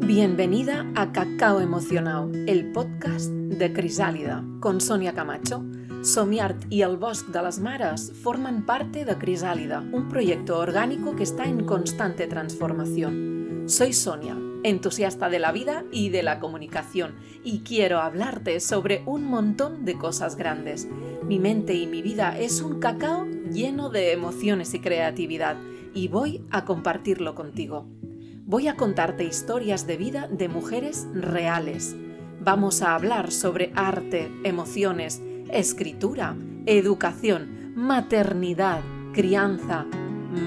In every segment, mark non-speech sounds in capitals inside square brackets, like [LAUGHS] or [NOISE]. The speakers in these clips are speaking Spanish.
Bienvenida a Cacao Emocionado, el podcast de Crisàlida, con Sonia Camacho. Somiart y el Bosc de las Mares forman parte de Crisálida, un proyecto orgánico que está en constante transformación. Soy Sonia, entusiasta de la vida y de la comunicación, y quiero hablarte sobre un montón de cosas grandes. Mi mente y mi vida es un cacao lleno de emociones y creatividad, y voy a compartirlo contigo. Voy a contarte historias de vida de mujeres reales. Vamos a hablar sobre arte, emociones, escritura, educación, maternidad, crianza,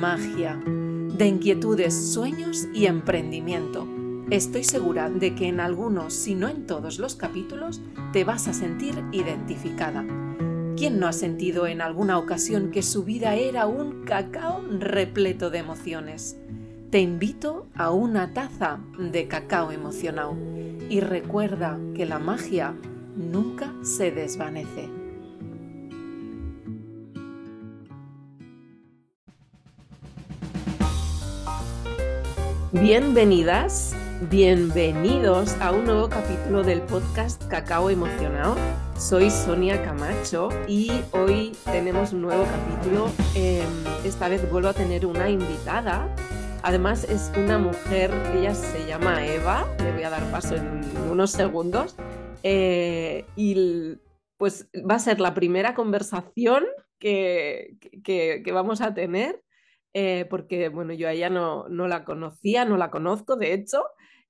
magia, de inquietudes, sueños y emprendimiento. Estoy segura de que en algunos, si no en todos los capítulos, te vas a sentir identificada. ¿Quién no ha sentido en alguna ocasión que su vida era un cacao repleto de emociones? Te invito a una taza de cacao emocionado y recuerda que la magia nunca se desvanece. Bienvenidas, bienvenidos a un nuevo capítulo del podcast Cacao Emocionado. Soy Sonia Camacho y hoy tenemos un nuevo capítulo. Em, esta vez vuelvo a tener una invitada. Además es una mujer, ella se llama Eva, le voy a dar paso en unos segundos. Eh, y pues va a ser la primera conversación que, que vamos a tener eh, porque bueno, yo a ella no, no, la conocía, no la conozco, de hecho,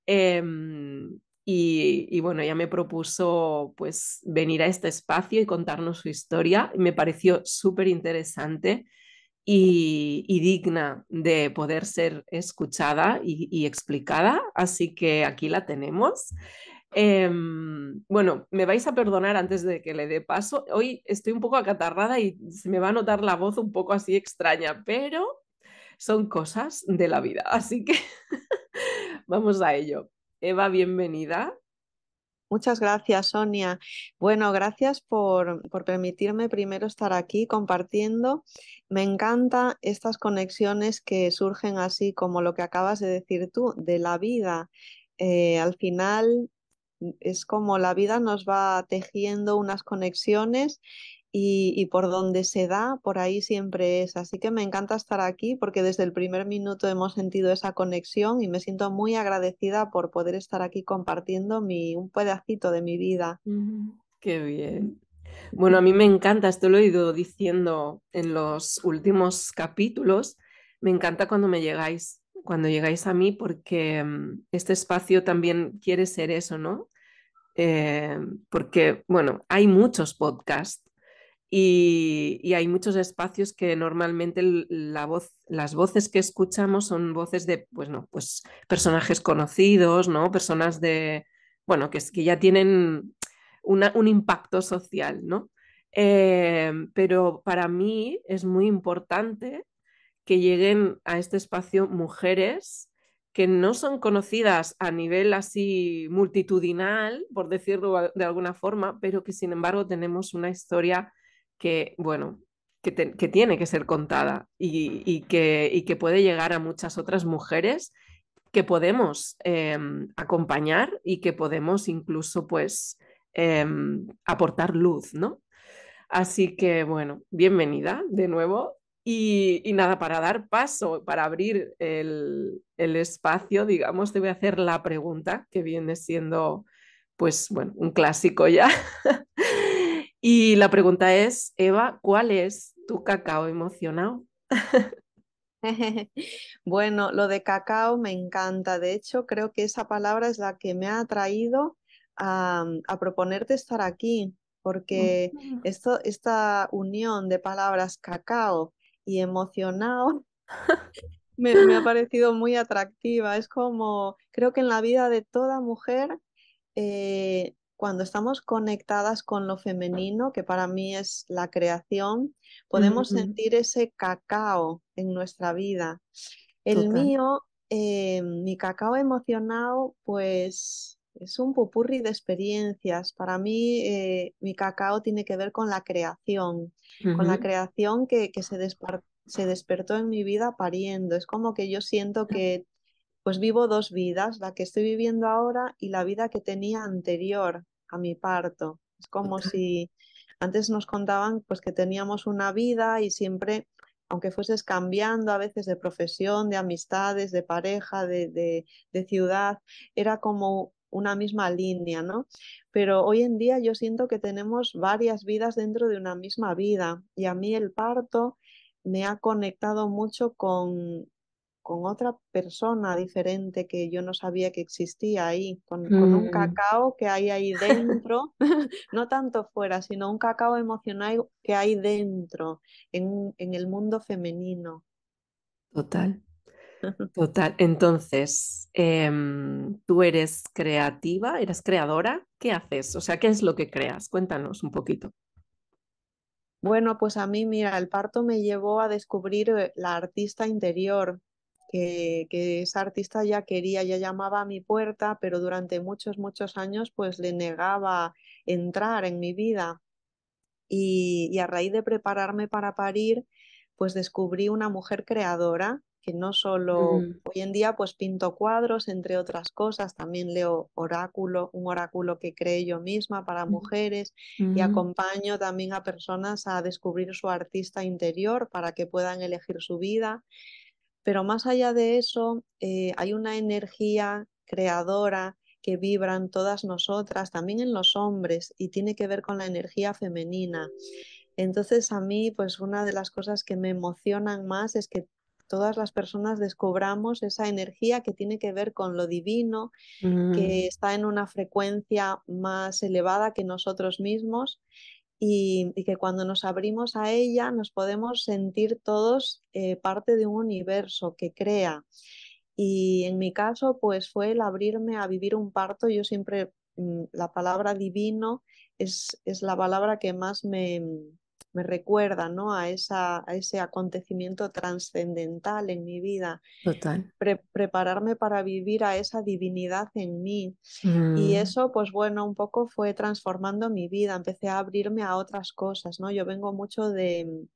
em, y, bueno, ella me propuso pues venir a este espacio y contarnos su historia, y me pareció súper interesante y, digna de poder ser escuchada y, explicada, así que aquí la tenemos. Eh, bueno, me vais a perdonar antes de que le dé paso. Hoy estoy un poco acatarrada y se me va a notar la voz un poco así extraña, pero son cosas de la vida. Así que [LAUGHS] vamos a ello. Eva, bienvenida. Muchas gracias, Sonia. Bueno, gracias por, por, permitirme primero estar aquí compartiendo. Me encantan estas conexiones que surgen así como lo que acabas de decir tú, de la vida. Eh, al final es como la vida nos va tejiendo unas conexiones y, por donde se da, por ahí siempre es. Así que me encanta estar aquí porque desde el primer minuto hemos sentido esa conexión y me siento muy agradecida por poder estar aquí compartiendo mi, un pedacito de mi vida. Qué bien. Bueno, a mí me encanta, esto lo he ido diciendo en los últimos capítulos, me encanta cuando me llegáis, cuando llegáis a mí porque mm, este espacio también quiere ser eso, ¿no? Eh, porque, bueno, hay muchos podcasts y, hay muchos espacios que normalmente la voz, las voces que escuchamos son voces de, pues no, pues personajes conocidos, ¿no? Personas de, bueno, que, que ya tienen un impacto social, ¿no? Eh, pero para mí es muy importante que lleguen a este espacio mujeres que no son conocidas a nivel así multitudinal, por decirlo de alguna forma, pero que sin embargo tenemos una historia que, bueno, que, tiene que ser contada y, que, que, puede llegar a muchas otras mujeres que podemos em, acompañar y que podemos incluso, pues, em, aportar luz, ¿no? Así que, bueno, bienvenida de nuevo. Y, nada, para dar paso, para abrir el, el, espacio, digamos, te voy a hacer la pregunta que viene siendo, pues, bueno, un clásico ya. [LAUGHS] Y la pregunta es, Eva, ¿cuál es tu cacao emocionado? [LAUGHS] [LAUGHS] bueno, lo de cacao me encanta. De hecho, creo que esa palabra es la que me ha atraído a, proponerte estar aquí, porque esto, esta unión de palabras cacao y emocionado [LAUGHS] me, me, ha parecido muy atractiva. Es como, creo que en la vida de toda mujer eh, cuando estamos conectadas con lo femenino, que para mí es la creación, podemos sentir ese cacao en nuestra vida. El mío, eh, mi cacao emocionado, pues es un pupurri de experiencias. Para mí, eh, mi cacao tiene que ver con la creación, con la creación que, se, se despertó en mi vida pariendo. Es como que yo siento que pues vivo dos vidas, la que estoy viviendo ahora y la vida que tenía anterior a mi parto. Es como si antes nos contaban pues que teníamos una vida y siempre, aunque fueses cambiando a veces de profesión, de amistades, de pareja, de, de ciudad, era como una misma línea, ¿no? Pero hoy en día yo siento que tenemos varias vidas dentro de una misma vida y a mí el parto me ha conectado mucho con, con otra persona diferente que yo no sabía que existía ahí, con, un mm. cacao que hay ahí [LAUGHS] dentro, no tanto fuera, sino un cacao emocional que hay dentro, en, en el mundo femenino. Total. [LAUGHS] Total. Entonces, em, tú eres creativa, eres creadora. ¿Qué haces? O sea, ¿qué es lo que creas? Cuéntanos un poquito. Bueno, pues a mí, mira, el parto me llevó a descubrir eh, la artista interior, que, esa artista ya quería, ya llamaba a mi puerta, pero durante muchos, muchos años pues le negaba entrar en mi vida. Y, a raíz de prepararme para parir, pues descubrí una mujer creadora que no solo mm. hoy en día pues pinto cuadros, entre otras cosas, también leo oráculo, un oráculo que creé yo misma para mujeres y acompaño también a personas a descubrir su artista interior para que puedan elegir su vida. Pero más allá de eso, eh, hay una energía creadora que vibra en todas nosotras, también en los hombres, y tiene que ver con la energía femenina. Entonces a mí, pues una de las cosas que me emocionan más es que todas las personas descubramos esa energía que tiene que ver con lo divino, que mm. está en una frecuencia más elevada que nosotros mismos y, que cuando nos abrimos a ella nos podemos sentir todos eh, parte de un universo que crea. Y en mi caso, pues fue el abrirme a vivir un parto. Yo siempre, mm, la palabra divino es, es la palabra que más me, me recuerda ¿no? a, esa, a ese acontecimiento trascendental en mi vida. Total. prepararme para vivir a esa divinidad en mí. Y mm. eso, pues bueno, un poco fue transformando mi vida. Empecé a abrirme a otras cosas, ¿no? Yo vengo mucho de,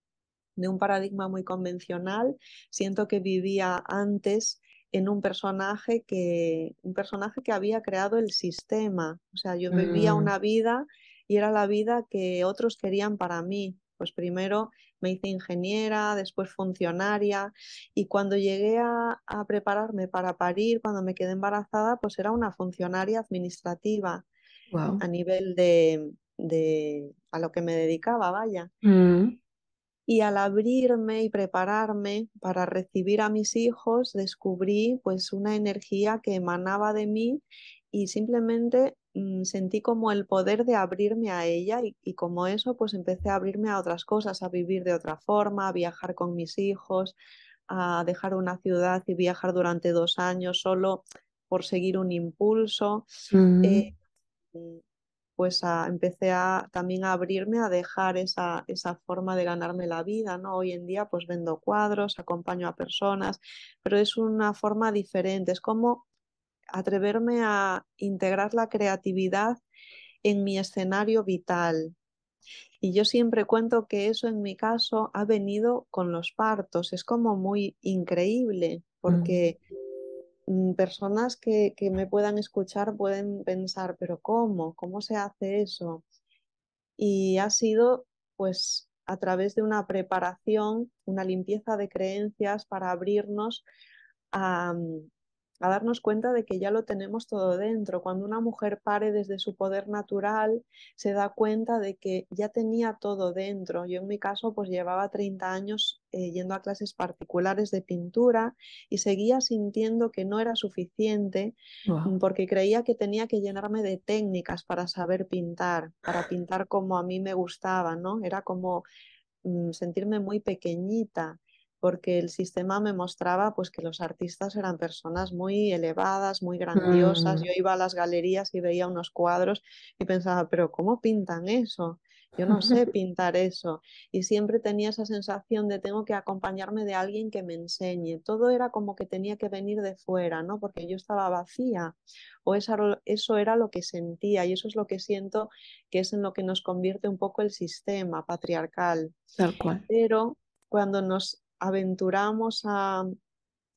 de un paradigma muy convencional. Siento que vivía antes en un personaje que un personaje que había creado el sistema, o sea, yo vivía mm. una vida y era la vida que otros querían para mí, pues primero me hice ingeniera, después funcionaria y cuando llegué a, prepararme para parir, cuando me quedé embarazada, pues era una funcionaria administrativa a nivel de, de, a lo que me dedicaba, vaya. Mm. Y al abrirme y prepararme para recibir a mis hijos, descubrí pues una energía que emanaba de mí y simplemente sentí como el poder de abrirme a ella y, como eso pues empecé a abrirme a otras cosas, a vivir de otra forma, a viajar con mis hijos, a dejar una ciudad y viajar durante dos años solo por seguir un impulso. Eh, mm, pues empecé a, también a abrirme a dejar esa, esa forma de ganarme la vida, ¿no? Hoy en día pues vendo cuadros, acompaño a personas, pero es una forma diferente, es como atreverme a integrar la creatividad en mi escenario vital. Y yo siempre cuento que eso en mi caso ha venido con los partos. Es como muy increíble porque mm, personas que, que me puedan escuchar pueden pensar, pero ¿cómo? ¿Cómo se hace eso? Y ha sido pues a través de una preparación, una limpieza de creencias para abrirnos a, mm, a darnos cuenta de que ya lo tenemos todo dentro. Cuando una mujer pare desde su poder natural, se da cuenta de que ya tenía todo dentro. Yo en mi caso pues llevaba 30 años eh, yendo a clases particulares de pintura y seguía sintiendo que no era suficiente mm, porque creía que tenía que llenarme de técnicas para saber pintar, para pintar como a mí me gustaba, ¿no? Era como mm, sentirme muy pequeñita porque el sistema me mostraba pues que los artistas eran personas muy elevadas, muy grandiosas. Mm. Yo iba a las galerías y veía unos cuadros y pensaba, pero ¿cómo pintan eso? Yo no sé [LAUGHS] pintar eso. Y siempre tenía esa sensación de tengo que acompañarme de alguien que me enseñe. Todo era como que tenía que venir de fuera, ¿no? Porque yo estaba vacía. O eso, eso era lo que sentía y eso es lo que siento que es en lo que nos convierte un poco el sistema patriarcal. Tal cual. Pero cuando nos aventuramos a,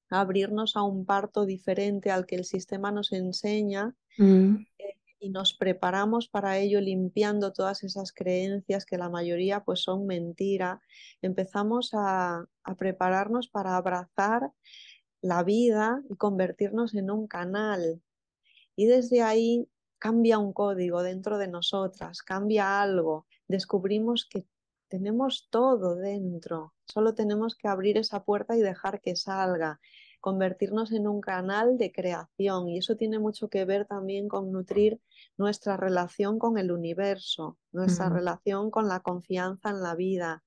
abrirnos a un parto diferente al que el sistema nos enseña mm. eh, y nos preparamos para ello limpiando todas esas creencias que la mayoría pues son mentira. Empezamos a, a prepararnos para abrazar la vida y convertirnos en un canal. Y desde ahí cambia un código dentro de nosotras, cambia algo, descubrimos que tenemos todo dentro, solo tenemos que abrir esa puerta y dejar que salga, convertirnos en un canal de creación y eso tiene mucho que ver también con nutrir nuestra relación con el universo, nuestra relación con la confianza en la vida,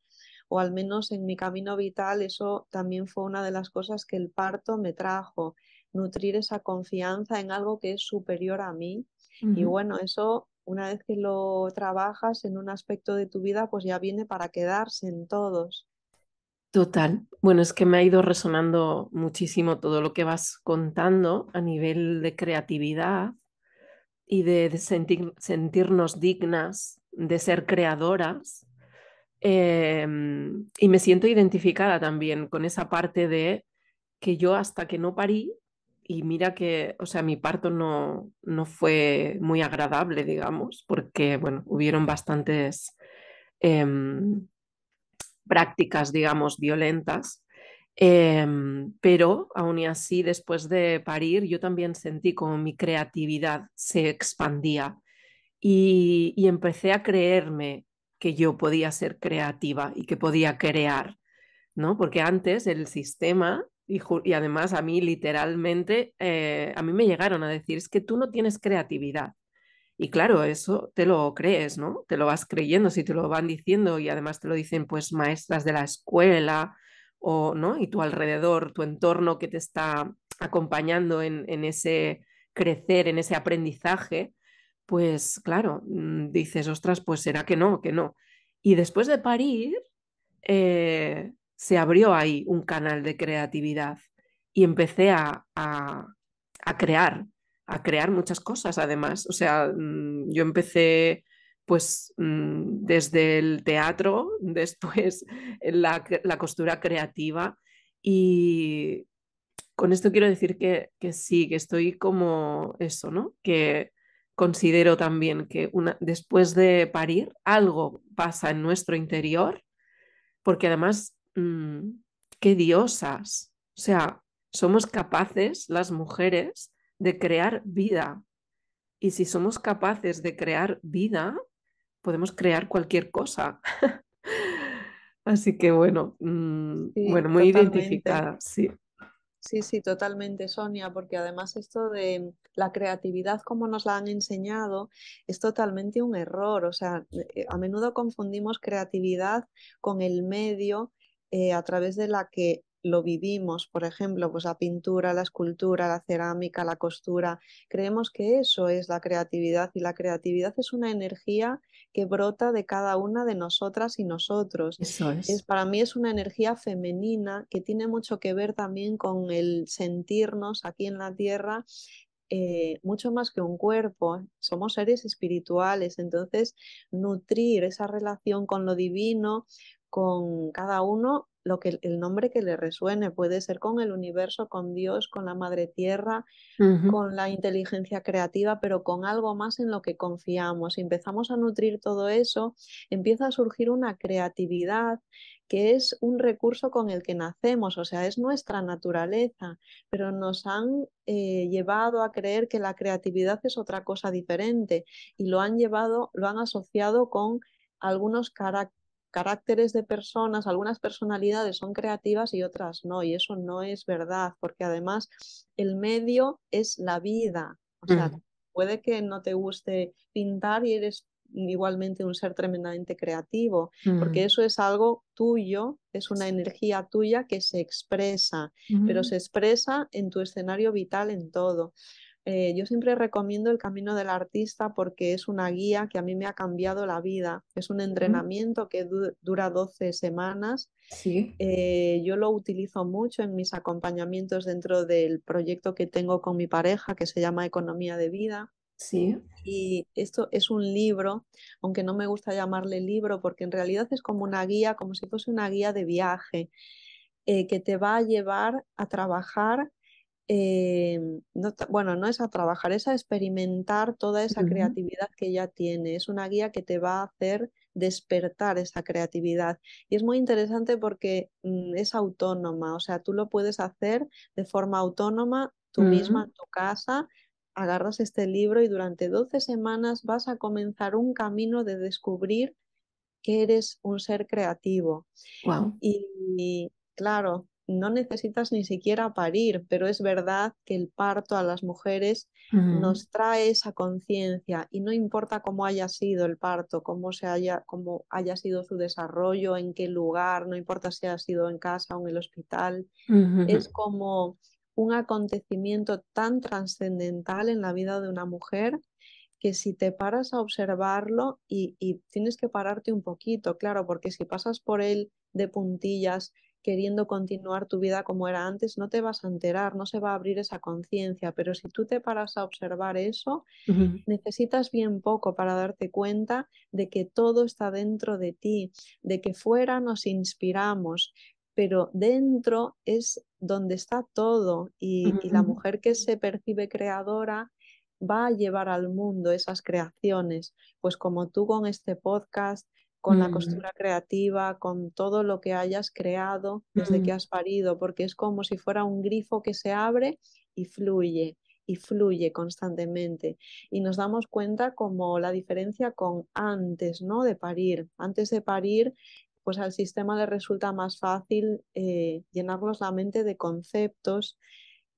o al menos en mi camino vital eso también fue una de las cosas que el parto me trajo, nutrir esa confianza en algo que es superior a mí. Y bueno, eso una vez que lo trabajas en un aspecto de tu vida, pues ya viene para quedarse en todos. Total. Bueno, es que me ha ido resonando muchísimo todo lo que vas contando a nivel de creatividad y de, sentir, sentirnos dignas, de ser creadoras. Em, y me siento identificada también con esa parte de que yo hasta que no parí, y mira que, o sea, mi parto no, no fue muy agradable, digamos, porque, bueno, hubieron bastantes em, prácticas, digamos, violentas, em, pero aún así, después de parir, yo también sentí como mi creatividad se expandía y, y empecé a creerme que yo podía ser creativa y que podía crear, ¿no? Porque antes el sistema y, además a mí literalmente, eh, a mí me llegaron a decir, es que tú no tienes creatividad. Y claro, eso te lo crees, ¿no? Te lo vas creyendo si te lo van diciendo y además te lo dicen pues maestras de la escuela o, ¿no? Y tu alrededor, tu entorno que te está acompañando en, ese crecer, en ese aprendizaje, pues claro, mm, dices, ostras, pues será que no, que no. Y después de parir, eh, se abrió ahí un canal de creatividad y empecé a, crear, a crear muchas cosas además. O sea, mm, yo empecé pues mm, desde el teatro, [LAUGHS] después la, la costura creativa y con esto quiero decir que, que, sí, que estoy como eso, ¿no? Que considero también que una, después de parir algo pasa en nuestro interior, porque además Mm, qué diosas. O sea, somos capaces, las mujeres, de crear vida. Y si somos capaces de crear vida, podemos crear cualquier cosa. [LAUGHS] Así que bueno, mm, bueno, muy identificada, sí. Sí, sí, totalmente, Sonia, porque además esto de la creatividad como nos la han enseñado es totalmente un error. O sea, eh, a menudo confundimos creatividad con el medio eh, a través de la que lo vivimos, por ejemplo, pues la pintura, la escultura, la cerámica, la costura. Creemos que eso es la creatividad y la creatividad es una energía que brota de cada una de nosotras y nosotros. Eso es. para mí es una energía femenina que tiene mucho que ver también con el sentirnos aquí en la tierra eh, mucho más que un cuerpo, somos seres espirituales, entonces nutrir esa relación con lo divino, con cada uno lo que el nombre que le resuene puede ser con el universo, con Dios, con la madre tierra, con la inteligencia creativa, pero con algo más en lo que confiamos. Si empezamos a nutrir todo eso, empieza a surgir una creatividad que es un recurso con el que nacemos, o sea, es nuestra naturaleza, pero nos han eh, llevado a creer que la creatividad es otra cosa diferente y lo han llevado, lo han asociado con algunos caracteres caracteres de personas, algunas personalidades son creativas y otras no, y eso no es verdad, porque además el medio es la vida. O sea, puede que no te guste pintar y eres igualmente un ser tremendamente creativo, porque eso es algo tuyo, es una energía tuya que se expresa, pero se expresa en tu escenario vital en todo. Eh, yo siempre recomiendo el camino del artista porque es una guía que a mí me ha cambiado la vida. Es un entrenamiento que dura 12 semanas. Sí. Eh, yo lo utilizo mucho en mis acompañamientos dentro del proyecto que tengo con mi pareja que se llama Economía de Vida. Sí. Y esto es un libro, aunque no me gusta llamarle libro porque en realidad es como una guía, como si fuese una guía de viaje eh, que te va a llevar a trabajar eh, no, bueno, no es a trabajar, es a experimentar toda esa creatividad que ya tiene. Es una guía que te va a hacer despertar esa creatividad. Y es muy interesante porque mm, es autónoma, o sea, tú lo puedes hacer de forma autónoma tú misma en tu casa. Agarras este libro y durante 12 semanas vas a comenzar un camino de descubrir que eres un ser creativo. y claro, no necesitas ni siquiera parir, pero es verdad que el parto a las mujeres nos trae esa conciencia y no importa cómo haya sido el parto, cómo, se haya, cómo haya sido su desarrollo, en qué lugar, no importa si ha sido en casa o en el hospital, es como un acontecimiento tan trascendental en la vida de una mujer que si te paras a observarlo y, y, tienes que pararte un poquito, claro, porque si pasas por él de puntillas queriendo continuar tu vida como era antes, no te vas a enterar, no se va a abrir esa conciencia, pero si tú te paras a observar eso, necesitas bien poco para darte cuenta de que todo está dentro de ti, de que fuera nos inspiramos, pero dentro es donde está todo y, y la mujer que se percibe creadora va a llevar al mundo esas creaciones, pues como tú con este podcast, con la mm. costura creativa, con todo lo que hayas creado desde que mm. has parido, porque es como si fuera un grifo que se abre y fluye y fluye constantemente. Y nos damos cuenta como la diferencia con antes, ¿no? De parir. Antes de parir, pues al sistema le resulta más fácil eh, llenarnos la mente de conceptos,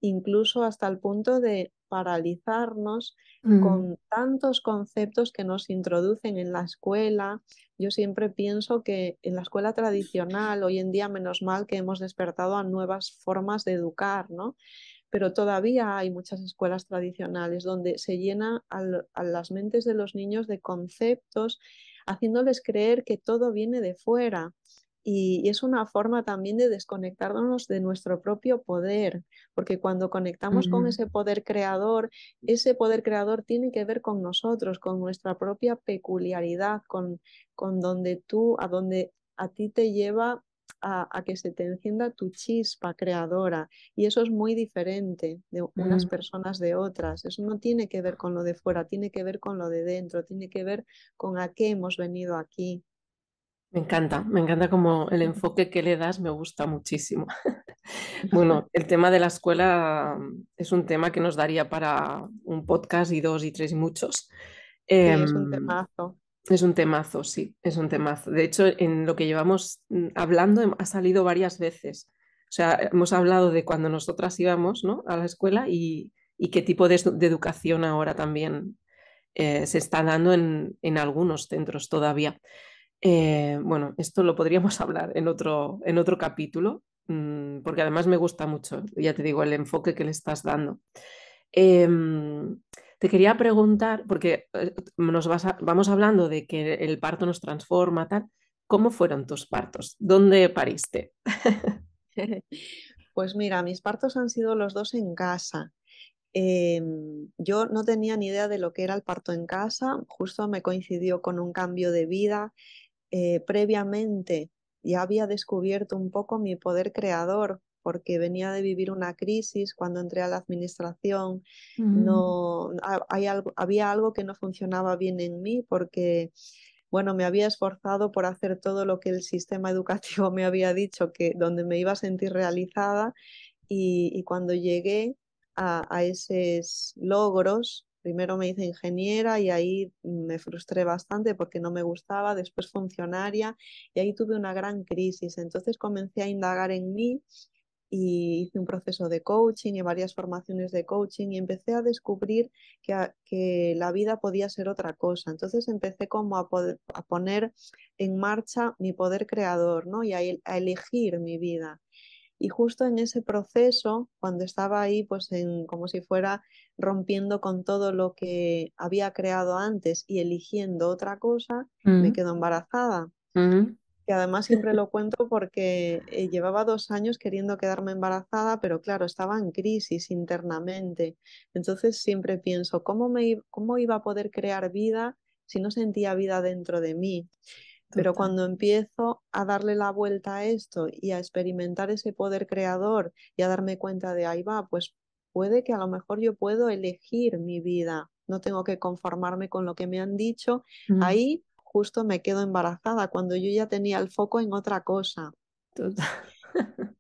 incluso hasta el punto de paralizarnos mm. con tantos conceptos que nos introducen en la escuela. Yo siempre pienso que en la escuela tradicional, hoy en día, menos mal que hemos despertado a nuevas formas de educar, ¿no? Pero todavía hay muchas escuelas tradicionales donde se llena a las mentes de los niños de conceptos, haciéndoles creer que todo viene de fuera y, es una forma también de desconectarnos de nuestro propio poder, porque cuando conectamos con ese poder creador, ese poder creador tiene que ver con nosotros, con nuestra propia peculiaridad, con, con donde tú, a donde a ti te lleva a, que se te encienda tu chispa creadora. Y eso es muy diferente de unas personas de otras. Eso no tiene que ver con lo de fuera, tiene que ver con lo de dentro, tiene que ver con a qué hemos venido aquí. Me encanta, me encanta como el enfoque que le das, me gusta muchísimo. [LAUGHS] bueno, [LAUGHS] el tema de la escuela mm, es un tema que nos daría para un podcast y dos y tres y muchos. es un em, temazo. Es un temazo, sí, es un temazo. De hecho, en lo que llevamos mm, hablando ha salido varias veces. O sea, hemos hablado de cuando nosotras íbamos ¿no? a la escuela y, qué tipo de, educación ahora también eh, se está dando en, en algunos centros todavía. Eh, bueno, esto lo podríamos [LAUGHS] hablar en otro, en otro capítulo, mm, porque además me gusta mucho, ya te digo, el enfoque que le estás dando. Em, te quería preguntar, porque eh, nos vamos hablando de que el parto nos transforma, tal. ¿Cómo fueron tus partos? ¿Dónde pariste? [LAUGHS] Pues mira, mis partos han sido los dos en casa. Em, yo no tenía ni idea de lo que era el parto en casa, justo me coincidió con un cambio de vida eh, previamente ya había descubierto un poco mi poder creador porque venía de vivir una crisis cuando entré a la administración, mm. no, hay algo, había algo que no funcionaba bien en mí porque bueno, me había esforzado por hacer todo lo que el sistema [LAUGHS] educativo me había dicho que donde me iba a sentir realizada y, cuando llegué a, a, esos logros Primero me hice ingeniera y ahí me frustré bastante porque no me gustaba, después funcionaria y ahí tuve una gran crisis. Entonces comencé a indagar en mí y hice un proceso de coaching y varias formaciones de coaching y empecé a descubrir que, que la vida podía ser otra cosa. Entonces empecé como a, a poner en marcha mi poder creador ¿no? y a, a elegir mi vida. Y justo en ese proceso, cuando estaba ahí, pues en, como si fuera rompiendo con todo lo que había creado antes y eligiendo otra cosa, me quedo embarazada. Y además siempre lo cuento porque eh, llevaba dos años queriendo quedarme embarazada, pero claro, estaba en crisis internamente. Entonces siempre pienso, ¿cómo, me, cómo iba a poder crear vida si no sentía vida dentro de mí? Pero cuando empiezo a darle la vuelta a esto y a experimentar ese poder creador y a darme cuenta de ahí va, pues puede que a lo mejor yo puedo elegir mi vida, no tengo que conformarme con lo que me han dicho. Ahí justo me quedo embarazada cuando yo ya tenía el foco en otra cosa. [LAUGHS]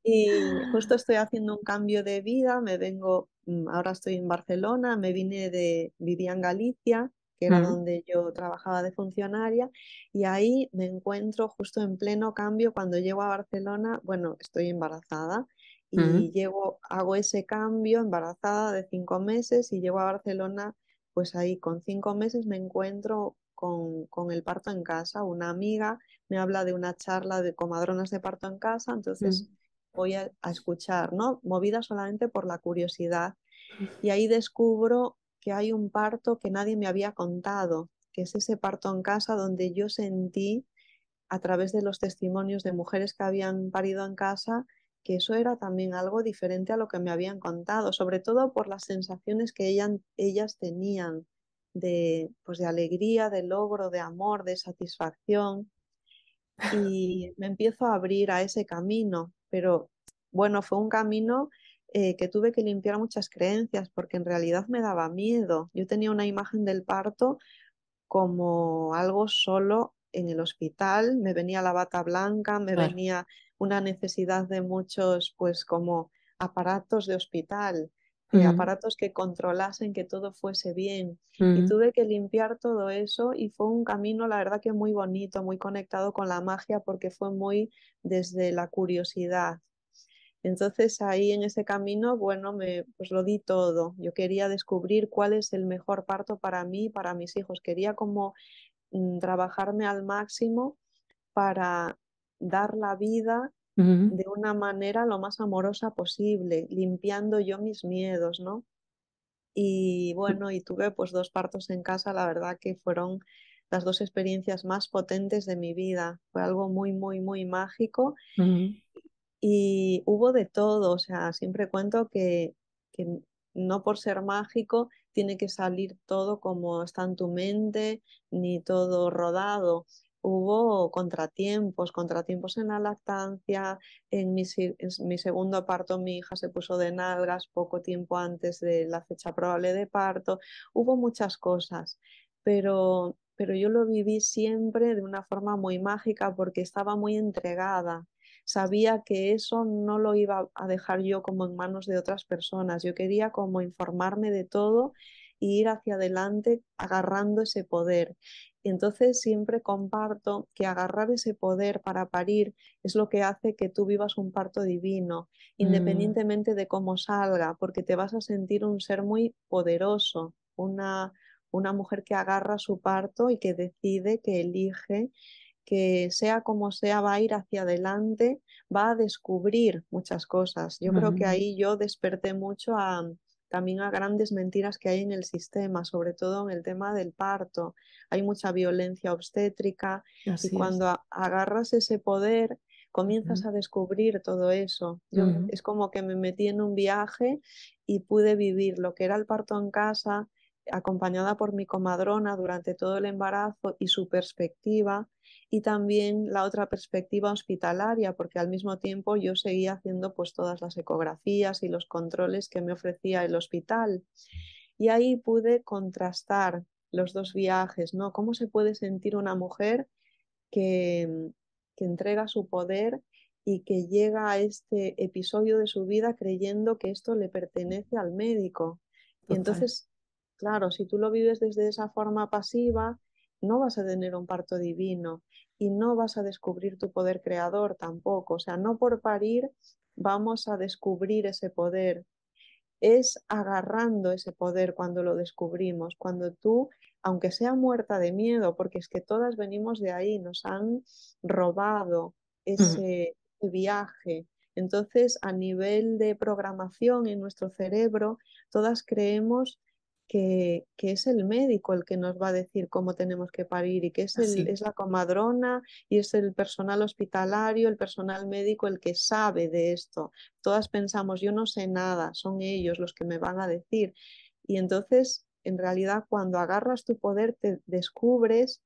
Y justo estoy haciendo un cambio de vida, me vengo, mm, ahora estoy en Barcelona, me vine de, vivía en Galicia, que era donde yo trabajaba de funcionaria, y ahí me encuentro justo en pleno cambio cuando llego a Barcelona, bueno, estoy embarazada y llego, hago ese cambio embarazada de cinco meses y llego a Barcelona, pues ahí con cinco meses me encuentro con, con, el parto en casa. Una amiga me habla de una charla de comadronas de parto en casa, entonces voy a, a, escuchar, ¿no? Movida solamente por la curiosidad. Y ahí descubro que hay un parto que nadie me había contado, que es ese parto en casa donde yo sentí a través de los testimonios de mujeres que habían parido en casa que eso era también algo diferente a lo que me habían contado, sobre todo por las sensaciones que ellas tenían de, pues de alegría, de logro, de amor, de satisfacción. [LAUGHS] Y me empiezo a abrir a ese camino, pero bueno, fue un camino eh, que tuve que limpiar muchas creencias porque en realidad me daba miedo. Yo tenía una imagen del parto como algo solo en el hospital, me venía la bata blanca, me venía una necesidad de muchos, pues como aparatos de hospital, eh, aparatos que controlasen que todo fuese bien. Y tuve que limpiar todo eso y fue un camino, la verdad que muy bonito, muy conectado con la magia porque fue muy desde la curiosidad. Entonces ahí en ese camino, bueno, me pues lo di todo. Yo quería descubrir cuál es el mejor parto para mí, para mis hijos. Quería como mm, trabajarme al máximo para dar la vida de una manera lo más amorosa posible, limpiando yo mis miedos, ¿no? Y bueno, y tuve pues dos partos en casa, la verdad que fueron las dos experiencias más potentes de mi vida. Fue algo muy, muy, muy mágico y hubo de todo, o sea, siempre cuento que, que no por ser mágico tiene que salir todo como está en tu mente, ni todo rodado. Hubo contratiempos, contratiempos en la lactancia, en mi, en mi, segundo parto mi hija se puso de nalgas poco tiempo antes de la fecha probable de parto, hubo muchas cosas, pero, pero yo lo viví siempre de una forma muy mágica porque estaba muy entregada, sabía que eso no lo iba a dejar yo como en manos de otras personas. Yo quería como informarme de todo e ir hacia adelante agarrando ese poder. Y entonces siempre comparto que agarrar ese poder para parir es lo que hace que tú vivas un parto divino, mm. independientemente de cómo salga, porque te vas a sentir un ser muy poderoso, una, una mujer que agarra su parto y que decide, que elige que sea como sea va a ir hacia adelante, va a descubrir muchas cosas. Yo creo que ahí yo desperté mucho a, también a grandes mentiras que hay en el sistema, sobre todo en el tema del parto. Hay mucha violencia obstétrica y cuando agarras ese poder comienzas a descubrir todo eso. Es como que me metí en un viaje y pude vivir lo que era el parto en casa, acompañada por mi comadrona durante todo el embarazo y su perspectiva y también la otra perspectiva hospitalaria, porque al mismo tiempo yo seguía haciendo pues todas las ecografías y los controles que me ofrecía el hospital. Y ahí pude contrastar los dos viajes, ¿no? ¿Cómo se puede sentir una mujer que, que entrega su poder y que llega a este episodio de su vida creyendo que esto le pertenece al médico? Y entonces, claro, si tú lo vives desde esa forma pasiva, no vas a tener un parto divino y no vas a descubrir tu poder creador tampoco. O sea, no por parir vamos a descubrir ese poder. Es agarrando ese poder cuando lo descubrimos, cuando tú, aunque sea muerta de miedo, porque es que todas venimos de ahí, nos han robado ese viaje. Entonces, a nivel de programación en nuestro cerebro, todas creemos que, es el médico el que nos va a decir cómo tenemos que parir y que es, el, es la comadrona y es el personal hospitalario, el personal médico el que sabe de esto. Todas pensamos, yo no sé nada, son ellos los que me van a decir. Y entonces, en realidad, cuando agarras tu poder, te descubres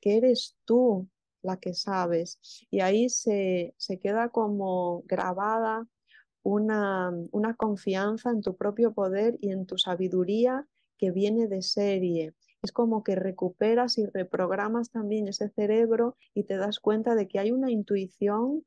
que eres tú la que sabes. Y ahí se, se queda como grabada una, una confianza en tu propio poder y en tu sabiduría que viene de serie. Es como que recuperas y reprogramas también ese cerebro y te das cuenta de que hay una intuición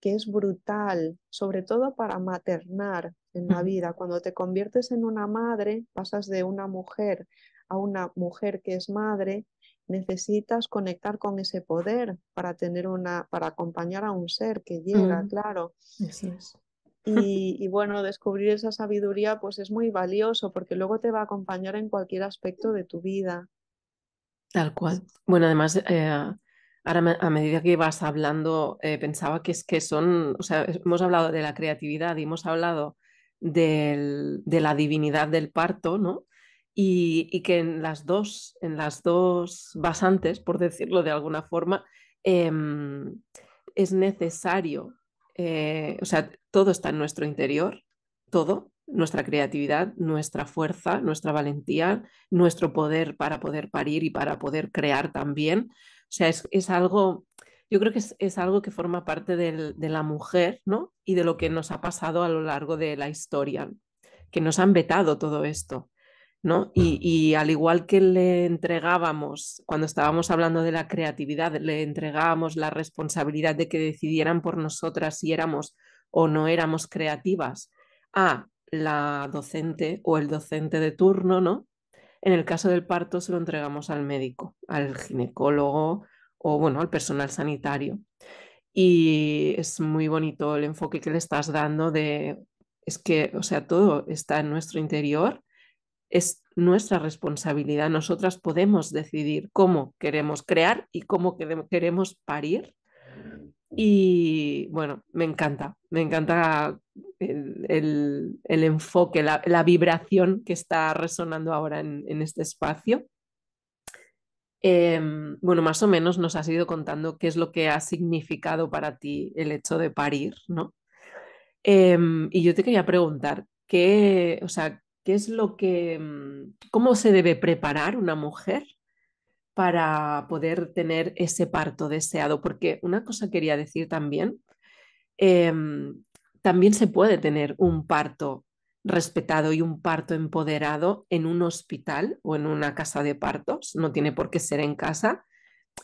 que es brutal, sobre todo para maternar en la vida. Cuando te conviertes en una madre, pasas de una mujer a una mujer que es madre, necesitas conectar con ese poder para tener una, para acompañar a un ser que llega, Mm, claro. eso es. Y, bueno, descubrir esa sabiduría pues es muy valioso porque luego te va a acompañar en cualquier aspecto de tu vida. Tal cual. Bueno, además, eh, ahora a medida que ibas hablando, eh, pensaba que es que son, o sea, hemos hablado de la creatividad y hemos hablado del- de la divinidad del parto, ¿no? Y, y que en las dos, en las dos basantes, por decirlo de alguna forma, em, es necesario, eh, o sea, todo está en nuestro interior, todo, nuestra creatividad, nuestra fuerza, nuestra valentía, nuestro poder para poder parir y para poder crear también. O sea, es, es algo, yo creo que es, es algo que forma parte del- de la mujer, ¿no? Y de lo que nos ha pasado a lo largo de la historia, que nos han vetado todo esto. ¿No? Y, y al igual que le entregábamos, cuando estábamos hablando de la creatividad, le entregábamos la responsabilidad de que decidieran por nosotras si éramos o no éramos creativas a la docente o el docente de turno, ¿no? En el caso del parto se lo entregamos al médico, al ginecólogo o, bueno, al personal sanitario. Y es muy bonito el enfoque que le estás dando de, es que, o sea, todo está en nuestro interior, es nuestra responsabilidad. Nosotras podemos decidir cómo queremos crear y cómo queremos parir. Y bueno, me encanta, me encanta el, el, enfoque, la, vibración que está resonando ahora en, en este espacio. Eh, bueno, más o menos nos has ido contando qué es lo que ha significado para ti el hecho de parir, ¿no? Eh, y yo te quería preguntar, ¿qué, o sea, qué es lo que, cómo se debe preparar una mujer para poder tener ese parto deseado? Porque una cosa quería decir también, eh, también se puede tener un parto respetado y un parto empoderado en un hospital o en una casa de partos, no tiene por qué ser en casa.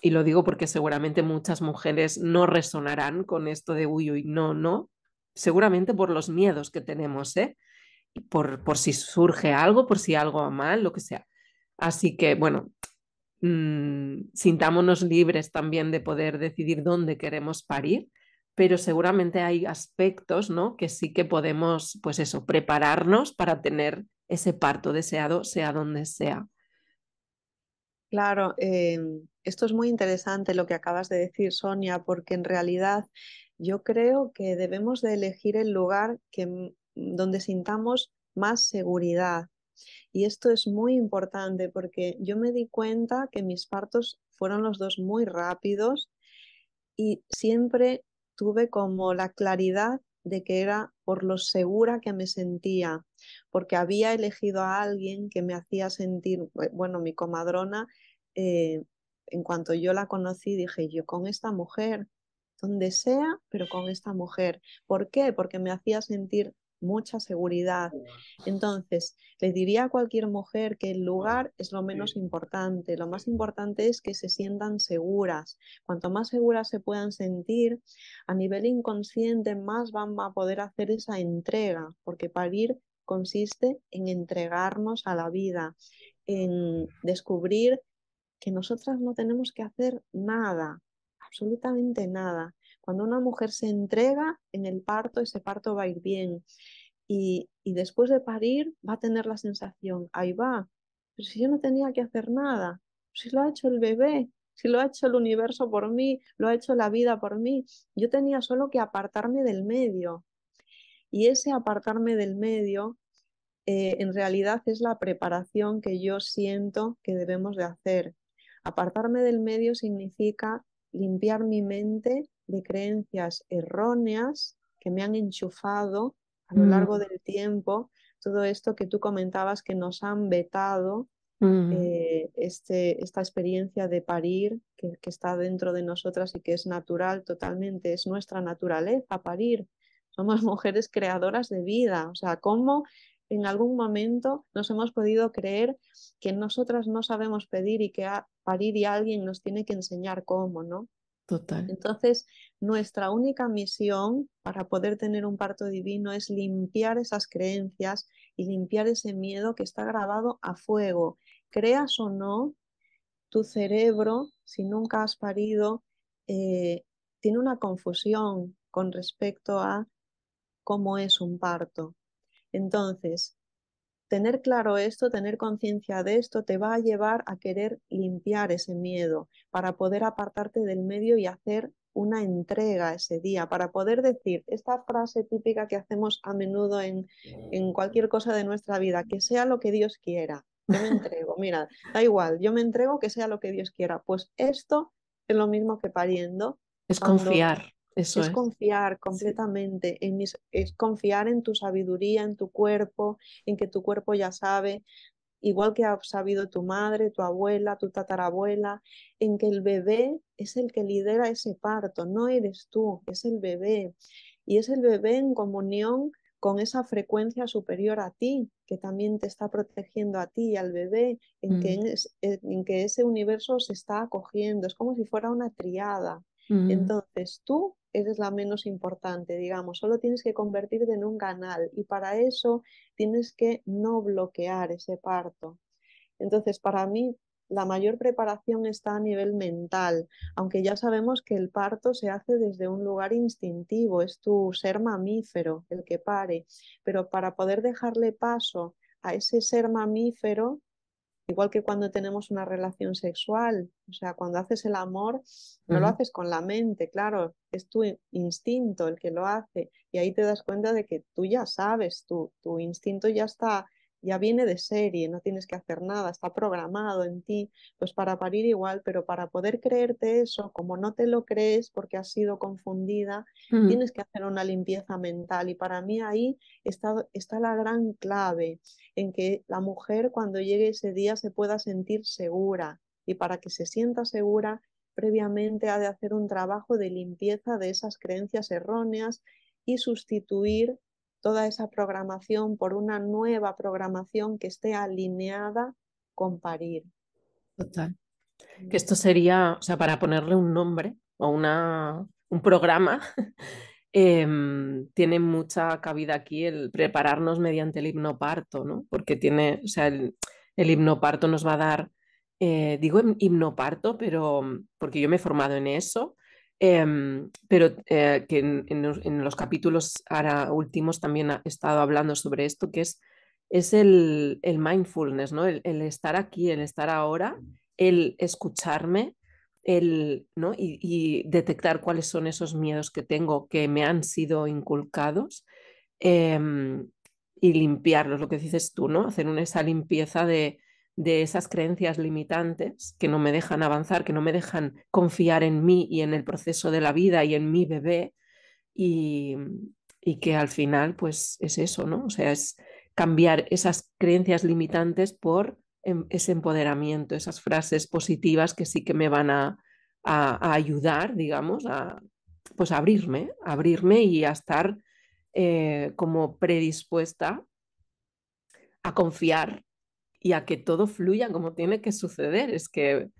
Y lo digo porque seguramente muchas mujeres no resonarán con esto de uy, uy, no, no, seguramente por los miedos que tenemos, ¿eh? Por, por si surge algo, por si algo va mal, lo que sea. Así que, bueno, mmm, sintámonos libres también de poder decidir dónde queremos parir, pero seguramente hay aspectos, ¿no? Que sí que podemos, pues eso, prepararnos para tener ese parto deseado, sea donde sea. Claro, eh, esto es muy interesante lo que acabas de decir, Sonia, porque en realidad yo creo que debemos de elegir el lugar que, donde sintamos más seguridad. Y esto es muy importante porque yo me di cuenta que mis partos fueron los dos muy rápidos y siempre tuve como la claridad de que era por lo segura que me sentía, porque había elegido a alguien que me hacía sentir, bueno, mi comadrona, eh, en cuanto yo la conocí, dije, yo con esta mujer, donde sea, pero con esta mujer. ¿Por qué? Porque me hacía sentir mucha seguridad. Entonces, le diría a cualquier mujer que el lugar es lo menos importante. Lo más importante es que se sientan seguras. Cuanto más seguras se puedan sentir, a nivel inconsciente, más van a poder hacer esa entrega, porque parir consiste en entregarnos a la vida, en descubrir que nosotras no tenemos que hacer nada, absolutamente nada. Cuando una mujer se entrega en el parto, ese parto va a ir bien. Y, y, después de parir va a tener la sensación, ahí va, pero si yo no tenía que hacer nada, si lo ha hecho el bebé, si lo ha hecho el universo por mí, lo ha hecho la vida por mí, yo tenía solo que apartarme del medio. Y ese apartarme del medio eh, en realidad es la preparación que yo siento que debemos de hacer. Apartarme del medio significa limpiar mi mente de creencias erróneas que me han enchufado a lo largo del tiempo, todo esto que tú comentabas que nos han vetado eh, este, esta experiencia de parir que, que, está dentro de nosotras y que es natural totalmente, es nuestra naturaleza parir. Somos [LAUGHS] mujeres creadoras de vida, o sea, ¿cómo en algún momento nos hemos podido creer que nosotras no sabemos pedir y que a parir y alguien nos tiene que enseñar cómo, ¿no? Entonces, nuestra única misión para poder tener un parto divino es limpiar esas creencias y limpiar ese miedo que está grabado a fuego. Creas o no, tu cerebro, si nunca has parido, eh, tiene una confusión con respecto a cómo es un parto. Entonces, tener claro esto, tener conciencia de esto, te va a llevar a querer limpiar ese miedo para poder apartarte del medio y hacer una entrega ese día, para poder decir esta frase típica que hacemos a menudo en, en cualquier cosa de nuestra vida, que sea lo que Dios quiera. Yo me [LAUGHS] entrego, mira, da igual, yo me entrego que sea lo que Dios quiera. Pues esto es lo mismo que pariendo. Es confiar es, confiar completamente, en es confiar en tu sabiduría, en tu cuerpo, en que tu cuerpo ya sabe, igual que ha sabido tu madre, tu abuela, tu tatarabuela, en que el bebé es el que lidera ese parto, no eres tú, es el bebé. Y es el bebé en comunión con esa frecuencia superior a ti, que también te está protegiendo a ti y al bebé, en, que, mm. en que ese universo se está acogiendo, es como si fuera una triada. Mm. Entonces tú eres la menos importante, digamos, solo tienes que convertirte en un canal y para eso tienes que no bloquear ese parto. Entonces, para mí, la mayor preparación está a nivel mental, aunque ya sabemos que el parto se hace desde un lugar instintivo, es tu ser mamífero el que pare, pero para poder dejarle paso a ese ser mamífero, Igual que cuando tenemos una relación sexual, o sea, cuando haces el amor, no lo haces con la mente, claro, es tu instinto el que lo hace y ahí te das cuenta de que tú ya sabes, tu, tu instinto ya está ya viene de serie, no tienes que hacer nada, está programado en ti, pues para parir igual, pero para poder creerte eso, como no te lo crees porque has sido confundida, tienes que hacer una limpieza mental. Y para mí ahí está, está la gran clave en que la mujer cuando llegue ese día se pueda sentir segura. Y para que se sienta segura previamente ha de hacer un trabajo de limpieza de esas creencias erróneas y sustituir toda esa programación por una nueva programación que esté alineada con parir. Total. Que esto sería, o sea, para ponerle un nombre o una, un programa, [LAUGHS] em, tiene mucha cabida aquí el prepararnos mediante el hipnoparto, ¿no? Porque tiene, o sea, el, el hipnoparto nos va a dar, eh, digo hipnoparto, pero porque yo me he formado en eso, Em, pero eh, que en, los capítulos ahora últimos también he estado hablando sobre esto, que es, es el, mindfulness, ¿no? El, estar aquí, el estar ahora, el escucharme, el, ¿no? y, detectar cuáles son esos miedos que tengo que me han sido inculcados em, y limpiarlos, lo que dices tú, ¿no? Hacer una, esa limpieza de, de esas creencias limitantes que no me dejan avanzar, que no me dejan confiar en mí y en el proceso de la vida y en mi bebé y, que al final pues es eso, ¿no? O sea, es cambiar esas creencias limitantes por em, ese empoderamiento, esas frases positivas que sí que me van a, ayudar, digamos, a pues abrirme, abrirme y a estar eh, como predispuesta a confiar y a que todo fluya como tiene que suceder. Es que,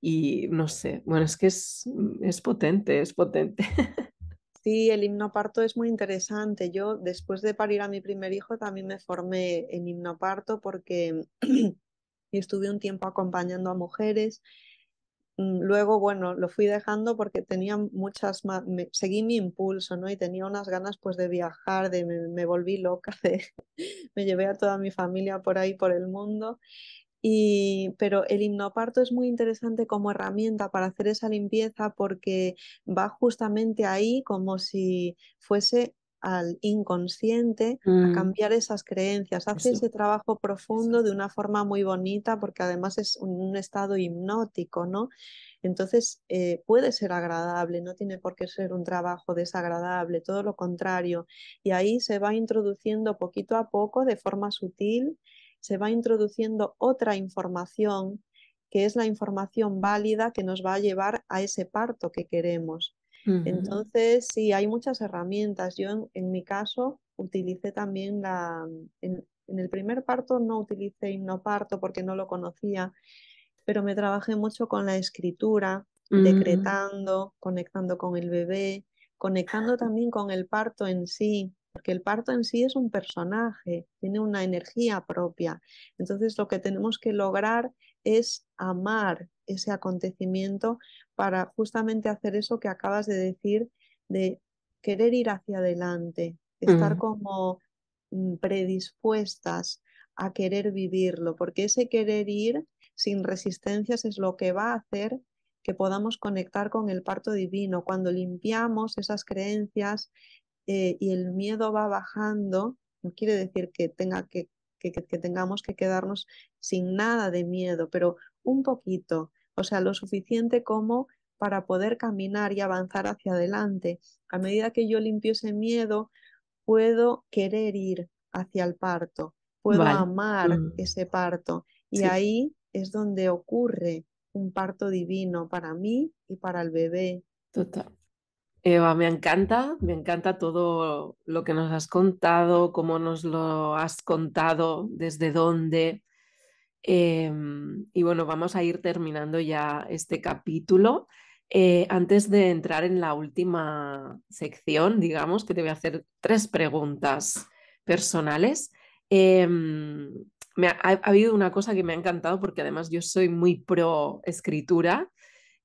y no sé, bueno, es que es, es potente, es potente. [LAUGHS] Sí, el himnoparto es muy interesante. Yo después de parir a mi primer hijo también me formé en himnoparto porque [CLEARS THROAT] estuve un tiempo acompañando a mujeres Mm, luego, bueno, lo fui dejando porque tenía muchas más, seguí mi impulso, ¿no? Y tenía unas ganas pues de viajar, de me, volví loca, [LAUGHS] me llevé a toda mi familia por ahí, por el mundo. Y, pero el himnoparto es muy interesante como herramienta para hacer esa limpieza porque va justamente ahí como si fuese al inconsciente a mm. cambiar esas creencias, hace ese trabajo profundo de una forma muy bonita porque además es un, estado hipnótico, ¿no? Entonces eh, puede ser agradable, no tiene por qué ser un trabajo desagradable, todo lo contrario. Y ahí se va introduciendo poquito a poco, de forma sutil, se va introduciendo otra información que es la información válida que nos va a llevar a ese parto que queremos. Entonces, sí, hay muchas herramientas. Yo en, mi caso utilicé también la... En, el primer parto no utilicé hipnoparto porque no lo conocía, pero me trabajé mucho con la escritura, mm. decretando, conectando con el bebé, conectando también con el parto en sí, porque el parto en sí es un personaje, tiene una energía propia. Entonces lo que tenemos que lograr es amar ese acontecimiento para justamente hacer eso que acabas de decir, de querer ir hacia adelante, estar mm. como mm, predispuestas a querer vivirlo, porque ese querer ir sin resistencias es lo que va a hacer que podamos conectar con el parto divino. Cuando limpiamos esas creencias eh, y el miedo va bajando, no quiere decir que, tenga que, que, tengamos que quedarnos sin nada de miedo, pero un poquito, o sea, lo suficiente como para poder caminar y avanzar hacia adelante. A medida que yo limpio ese miedo, puedo querer ir hacia el parto, puedo amar mm. ese parto y ahí es donde ocurre un parto divino para mí y para el bebé. Total. Eva, me encanta, me encanta todo lo que nos has contado, cómo nos lo has contado, desde dónde. Em, y bueno, vamos a ir terminando ya este capítulo. Eh, antes de entrar en la última sección, digamos que te voy a hacer tres preguntas personales. Em, ha, ha, habido una cosa que me ha encantado porque además yo soy muy pro escritura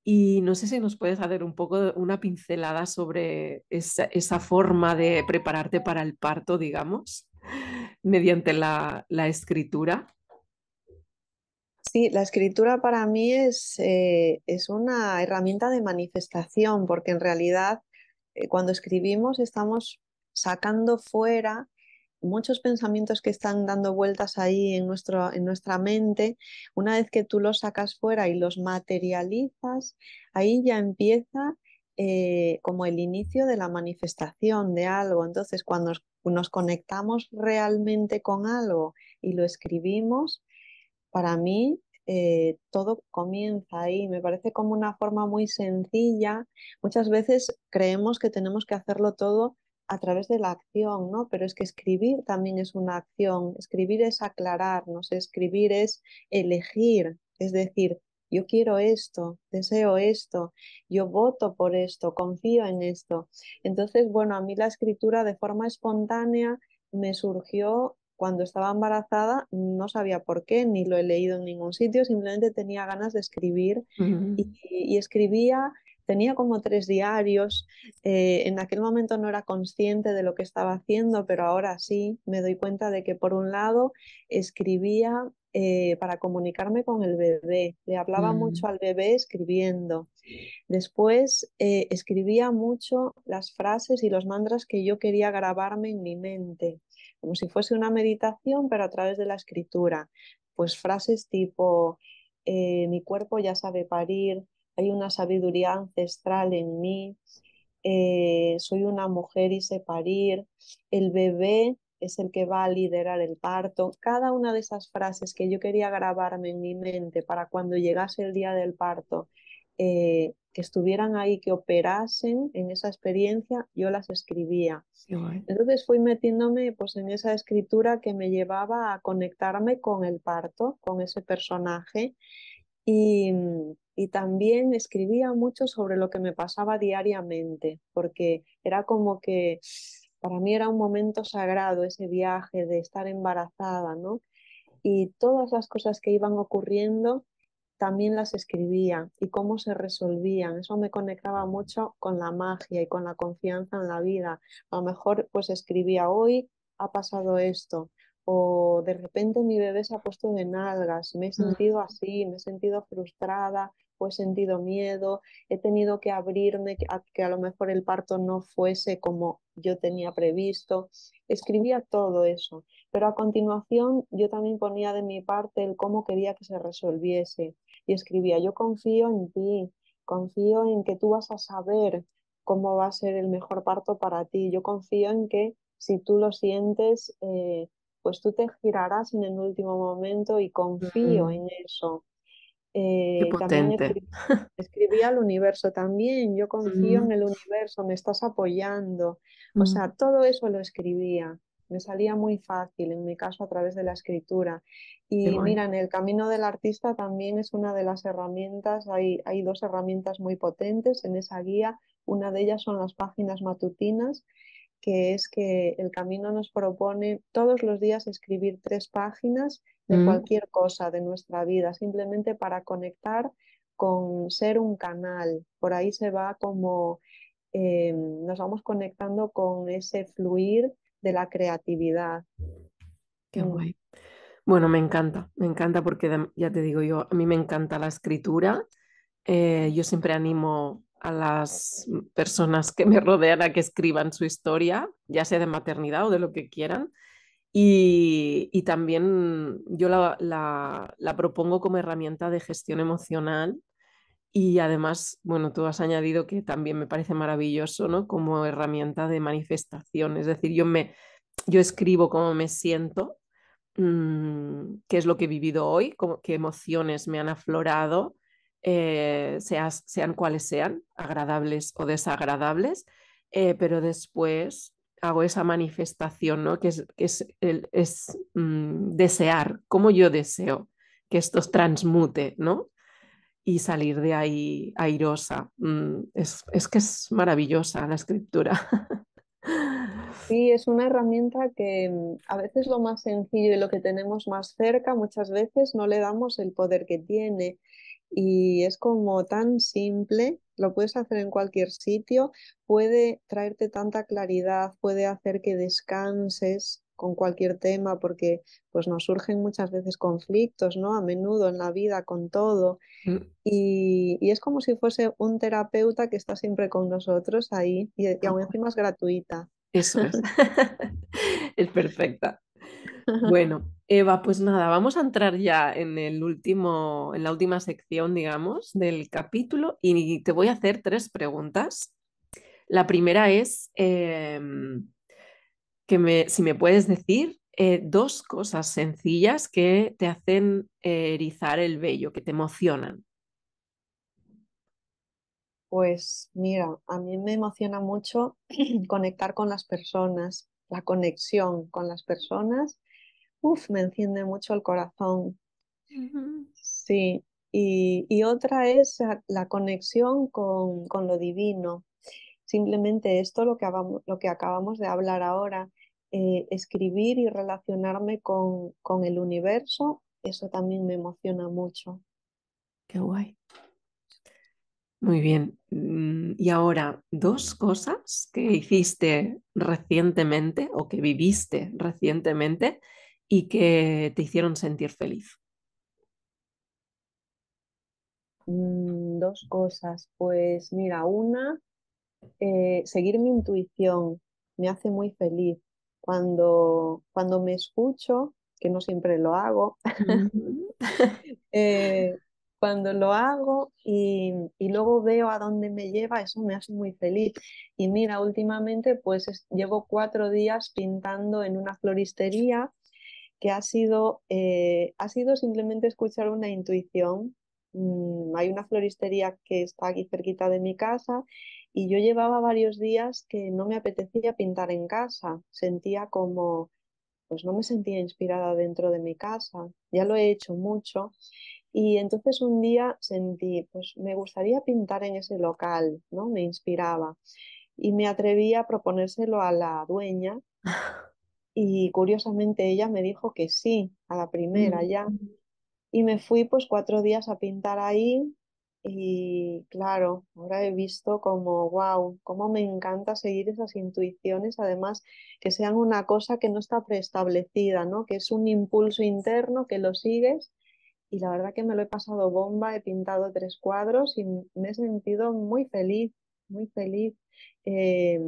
y no sé si nos puedes hacer un poco una pincelada sobre esa, forma de prepararte para el parto, digamos, [LAUGHS] mediante la, escritura. Sí, la escritura para mí es, eh, es, una herramienta de manifestación, porque en realidad eh, cuando escribimos estamos sacando fuera muchos pensamientos que están dando vueltas ahí en, nuestro, en nuestra mente, una vez que tú los sacas fuera y los materializas, ahí ya empieza eh, como el inicio de la manifestación de algo. Entonces, cuando nos, conectamos realmente con algo y lo escribimos, para mí eh, todo comienza ahí. Me parece como una forma muy sencilla. Muchas veces creemos que tenemos que hacerlo todo a través de la acción, ¿no? Pero es que escribir también es una acción, escribir es aclararnos, escribir es elegir, es decir, yo quiero esto, deseo esto, yo voto por esto, confío en esto. Entonces, bueno, a mí la escritura de forma espontánea me surgió cuando estaba embarazada, no sabía por qué, ni lo he leído en ningún sitio, simplemente tenía ganas de escribir y escribía tenía como tres diarios. Eh, en aquel momento no era consciente de lo que estaba haciendo, pero ahora sí me doy cuenta de que por un lado escribía eh, para comunicarme con el bebé, le hablaba mm. mucho al bebé escribiendo. Después eh, escribía mucho las frases y los mantras que yo quería grabarme en mi mente, como si fuese una meditación, pero a través de la escritura. Pues frases tipo, mi cuerpo ya sabe parir, hay una sabiduría ancestral en mí, eh, soy una mujer y sé parir, el bebé es el que va a liderar el parto. Cada una de esas frases que yo quería grabarme en mi mente para cuando llegase el día del parto, eh, que estuvieran ahí, que operasen en esa experiencia, yo las escribía. Entonces fui metiéndome pues, en esa escritura que me llevaba a conectarme con el parto, con ese personaje. Y, y también escribía mucho sobre lo que me pasaba diariamente, porque era como que para mí era un momento sagrado ese viaje de estar embarazada, ¿no? Y todas las cosas que iban ocurriendo también las escribía y cómo se resolvían. Eso me conectaba mucho con la magia y con la confianza en la vida. A lo mejor pues escribía hoy ha pasado esto, o de repente mi bebé se ha puesto de nalgas, me he mm. sentido así, me he sentido frustrada, he sentido miedo, he tenido que abrirme a que a lo mejor el parto no fuese como yo tenía previsto. Escribía todo eso, pero a continuación yo también ponía de mi parte el cómo quería que se resolviese y escribía, yo confío en ti, confío en que tú vas a saber cómo va a ser el mejor parto para ti, yo confío en que si tú lo sientes, eh, pues tú te girarás en el último momento y confío Mm, en eso. Eh, también potente. escri- escribí al universo también, yo [LAUGHS] confío en el universo, me estás apoyando. O mm, sea, todo eso lo escribía. Me salía muy fácil, en mi caso, a través de la escritura. Y guay. mira, en el camino del artista también es una de las herramientas, hay, hay dos herramientas muy potentes en esa guía. Una de ellas son las páginas matutinas, que es que el camino nos propone todos los días escribir tres páginas de Mm, cualquier cosa de nuestra vida, simplemente para conectar con ser un canal. Por ahí se va como eh, nos vamos conectando con ese fluir de la creatividad. qué Mm, guay. Bueno, me encanta, me encanta porque ya te digo yo, a mí me encanta la escritura. Eh, yo siempre animo a las personas que me rodean a que escriban su historia, ya sea de maternidad o de lo que quieran. Y, y también yo la, la- la propongo como herramienta de gestión emocional y además, bueno, tú has añadido que también me parece maravilloso, ¿no? Como herramienta de manifestación. Es decir, yo me, yo escribo cómo me siento mm, qué es lo que he vivido hoy, cómo- qué emociones me han aflorado, eh, sean cuales sean, agradables o desagradables, eh, pero después hago esa manifestación, ¿no? Que es, que es, el- es, mm, desear, como yo deseo que esto transmute, ¿no? Y salir de ahí airosa. Mm, es, es que es maravillosa la escritura. [LAUGHS] Sí, es una herramienta que mm, a veces lo más sencillo y lo que tenemos más cerca, muchas veces no le damos el poder que tiene. Y es como tan simple, lo puedes hacer en cualquier sitio, puede traerte tanta claridad, puede hacer que descanses con cualquier tema, porque pues nos surgen muchas veces conflictos, ¿no? A menudo en la vida con todo. Mm, Y, y es como si fuese un terapeuta que está siempre con nosotros ahí y, aún encima es gratuita. Eso es. [LAUGHS] Es perfecta. Bueno, Eva, pues nada, vamos a entrar ya en el último, en la última sección, digamos, del capítulo y te voy a hacer tres preguntas. La primera es em, que me, si me puedes decir eh, dos cosas sencillas que te hacen eh, erizar el vello, que te emocionan. Pues mira, a mí me emociona mucho [CLEARS THROAT] conectar con las personas, la conexión con las personas, uf, me enciende mucho el corazón. Sí, y, y otra es la, la conexión con, con lo divino. Simplemente esto, lo que, habamo- lo que acabamos de hablar ahora, eh, escribir y relacionarme con, con el universo, eso también me emociona mucho. Qué guay. Muy bien. Mm, Y ahora, dos cosas que hiciste recientemente o que viviste recientemente y que te hicieron sentir feliz. Mm, dos cosas, pues mira, una, eh, seguir mi intuición me hace muy feliz. Cuando, cuando me escucho, que no siempre lo hago, [LAUGHS] eh, cuando lo hago y, y luego veo a dónde me lleva, eso me hace muy feliz. Y mira, últimamente pues es- llevo cuatro días pintando en una floristería que ha sido, eh, ha sido simplemente escuchar una intuición. Mm, hay una floristería que está aquí cerquita de mi casa y yo llevaba varios días que no me apetecía pintar en casa. Sentía como, pues no me sentía inspirada dentro de mi casa. Ya lo he hecho mucho. Y entonces un día sentí, pues me gustaría pintar en ese local, ¿no? Me inspiraba. Y me atreví a proponérselo a la dueña [LAUGHS] y curiosamente ella me dijo que sí, a la primera Mm. ya. Y me fui pues cuatro días a pintar ahí y claro, ahora he visto como, wow, cómo me encanta seguir esas intuiciones, además que sean una cosa que no está preestablecida, ¿no? Que es un impulso interno que lo sigues y la verdad que me lo he pasado bomba, he pintado tres cuadros y me he sentido muy feliz, muy feliz. Eh,